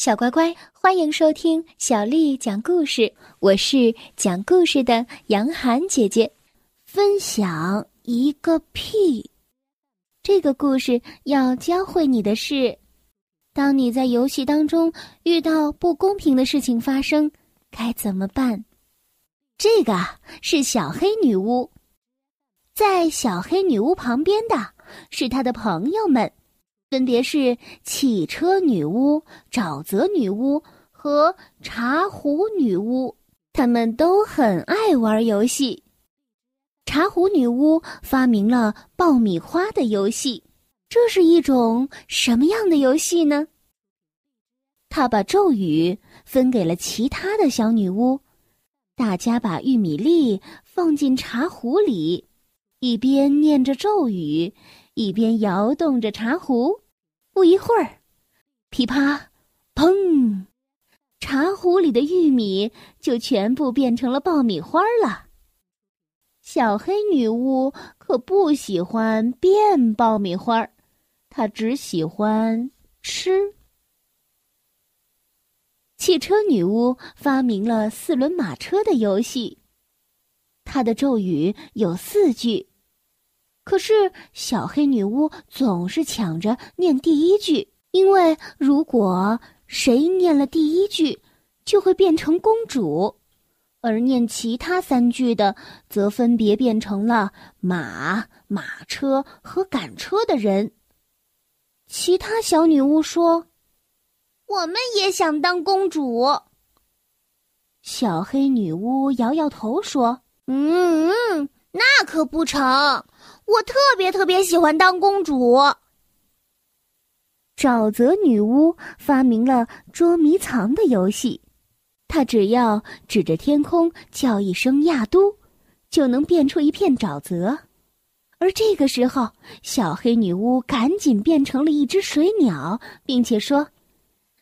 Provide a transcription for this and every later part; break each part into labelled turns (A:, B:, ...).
A: 小乖乖，欢迎收听小丽讲故事。我是讲故事的杨涵姐姐。分享一个屁。这个故事要教会你的是：当你在游戏当中遇到不公平的事情发生，该怎么办？这个是小黑女巫，在小黑女巫旁边的是她的朋友们。分别是汽车女巫、沼泽女巫和茶壶女巫，她们都很爱玩游戏。茶壶女巫发明了爆米花的游戏，这是一种什么样的游戏呢？她把咒语分给了其他的小女巫，大家把玉米粒放进茶壶里，一边念着咒语。一边摇动着茶壶，不一会儿，噼啪，砰，茶壶里的玉米就全部变成了爆米花了。小黑女巫可不喜欢变爆米花，她只喜欢吃。汽车女巫发明了四轮马车的游戏，她的咒语有四句。可是，小黑女巫总是抢着念第一句，因为如果谁念了第一句，就会变成公主；而念其他三句的，则分别变成了马、马车和赶车的人。其他小女巫说：“
B: 我们也想当公主。”
A: 小黑女巫摇摇头说：“
B: 嗯嗯，那可不成。”我特别特别喜欢当公主。
A: 沼泽女巫发明了捉迷藏的游戏，她只要指着天空叫一声“亚都”，就能变出一片沼泽。而这个时候，小黑女巫赶紧变成了一只水鸟，并且说：“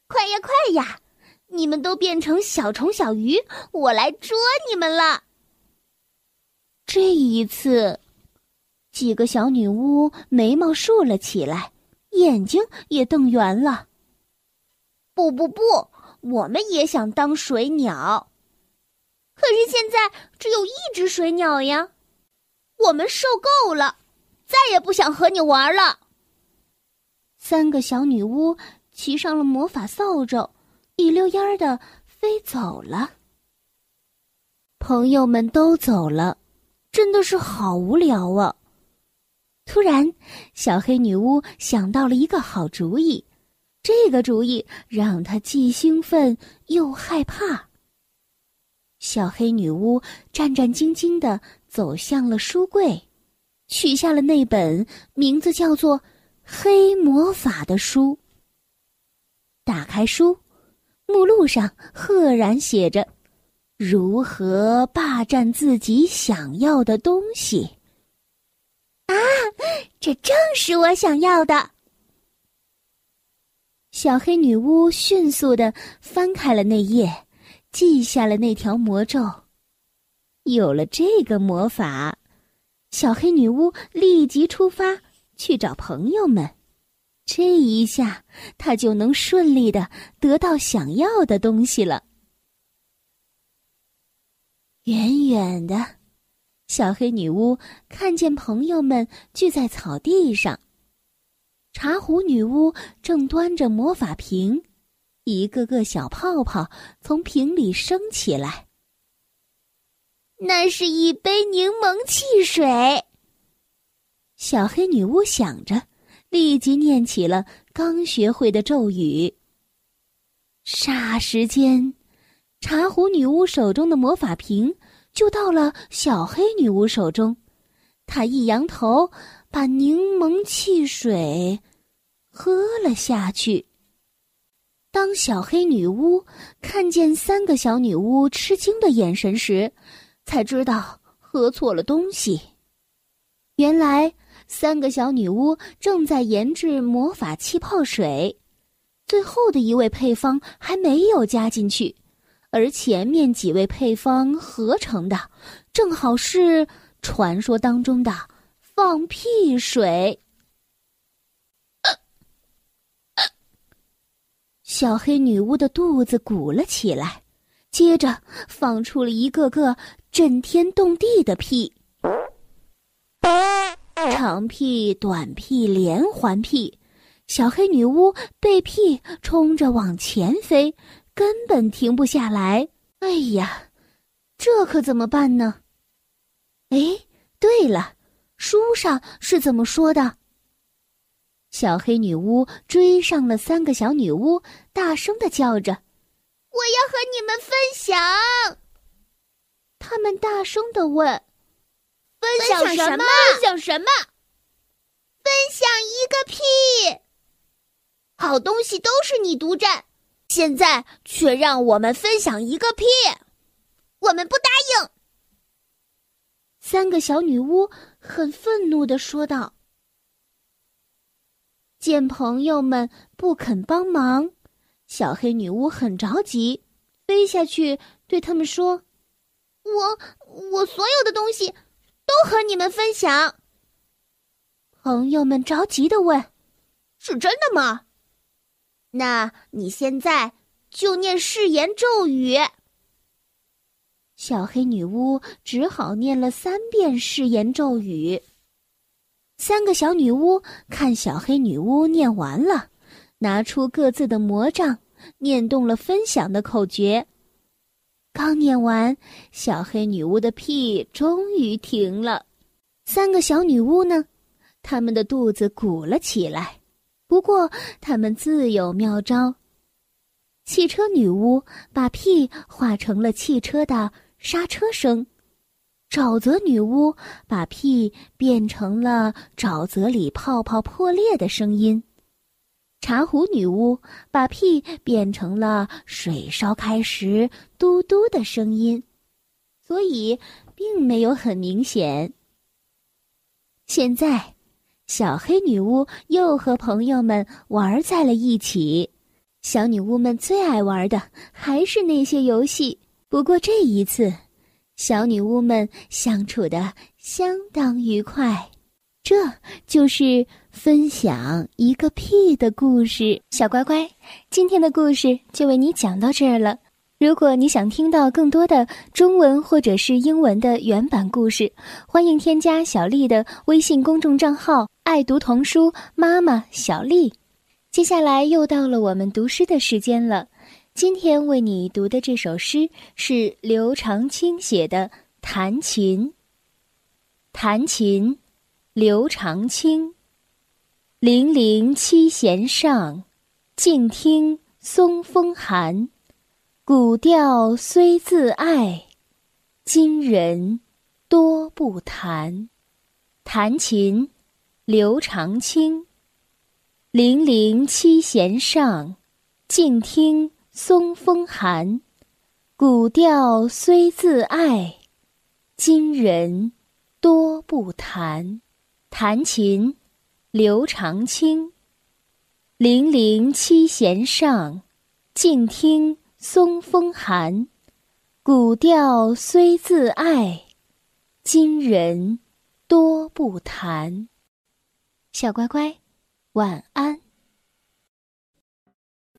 B: 快呀快呀，你们都变成小虫小鱼，我来捉你们了。”
A: 这一次。几个小女巫眉毛竖了起来，眼睛也瞪圆了。
B: 不不不，我们也想当水鸟，可是现在只有一只水鸟呀。我们受够了，再也不想和你玩了。
A: 三个小女巫骑上了魔法扫帚，一溜烟儿的飞走了。朋友们都走了，真的是好无聊啊。突然，小黑女巫想到了一个好主意，这个主意让她既兴奋又害怕。小黑女巫战战兢兢的走向了书柜，取下了那本名字叫做《黑魔法》的书。打开书，目录上赫然写着：“如何霸占自己想要的东西。”
B: 这正是我想要的。
A: 小黑女巫迅速的翻开了那页，记下了那条魔咒。有了这个魔法，小黑女巫立即出发去找朋友们。这一下，她就能顺利的得到想要的东西了。远远的。小黑女巫看见朋友们聚在草地上，茶壶女巫正端着魔法瓶，一个个小泡泡从瓶里升起来。
B: 那是一杯柠檬汽水。
A: 小黑女巫想着，立即念起了刚学会的咒语。霎时间，茶壶女巫手中的魔法瓶。就到了小黑女巫手中，她一扬头，把柠檬汽水喝了下去。当小黑女巫看见三个小女巫吃惊的眼神时，才知道喝错了东西。原来，三个小女巫正在研制魔法气泡水，最后的一味配方还没有加进去。而前面几位配方合成的，正好是传说当中的放屁水。小黑女巫的肚子鼓了起来，接着放出了一个个震天动地的屁。长屁、短屁、连环屁，小黑女巫被屁冲着往前飞，根本停不下来。哎呀，这可怎么办呢？哎，对了，书上是怎么说的？小黑女巫追上了三个小女巫，大声的叫着：“
B: 我要和你们分享！”
A: 他们大声的问。
B: 分享什么？分享什么？分享一个屁！好东西都是你独占，现在却让我们分享一个屁，我们不答应！
A: 三个小女巫很愤怒的说道。见朋友们不肯帮忙，小黑女巫很着急，飞下去对他们说：“
B: 我我所有的东西。”都和你们分享。
A: 朋友们着急的问：“
B: 是真的吗？那你现在就念誓言咒语。”
A: 小黑女巫只好念了三遍誓言咒语。三个小女巫看小黑女巫念完了，拿出各自的魔杖，念动了分享的口诀。刚念完，小黑女巫的屁终于停了。三个小女巫呢，她们的肚子鼓了起来。不过，他们自有妙招。汽车女巫把屁化成了汽车的刹车声，沼泽女巫把屁变成了沼泽里泡泡破裂的声音。茶壶女巫把屁变成了水烧开时嘟嘟的声音，所以并没有很明显。现在，小黑女巫又和朋友们玩在了一起。小女巫们最爱玩的还是那些游戏，不过这一次，小女巫们相处的相当愉快。这就是分享一个屁的故事，小乖乖，今天的故事就为你讲到这儿了。如果你想听到更多的中文或者是英文的原版故事，欢迎添加小丽的微信公众账号“爱读童书妈妈小丽”。接下来又到了我们读诗的时间了，今天为你读的这首诗是刘长卿写的《弹琴》。弹琴。刘长卿，零零七弦上，静听松风寒。古调虽自爱，今人多不弹。弹琴，刘长卿。零零七弦上，静听松风寒。古调虽自爱，今人多不弹。弹琴，刘长卿。零零七弦上，静听松风寒。古调虽自爱，今人多不弹。小乖乖，晚安。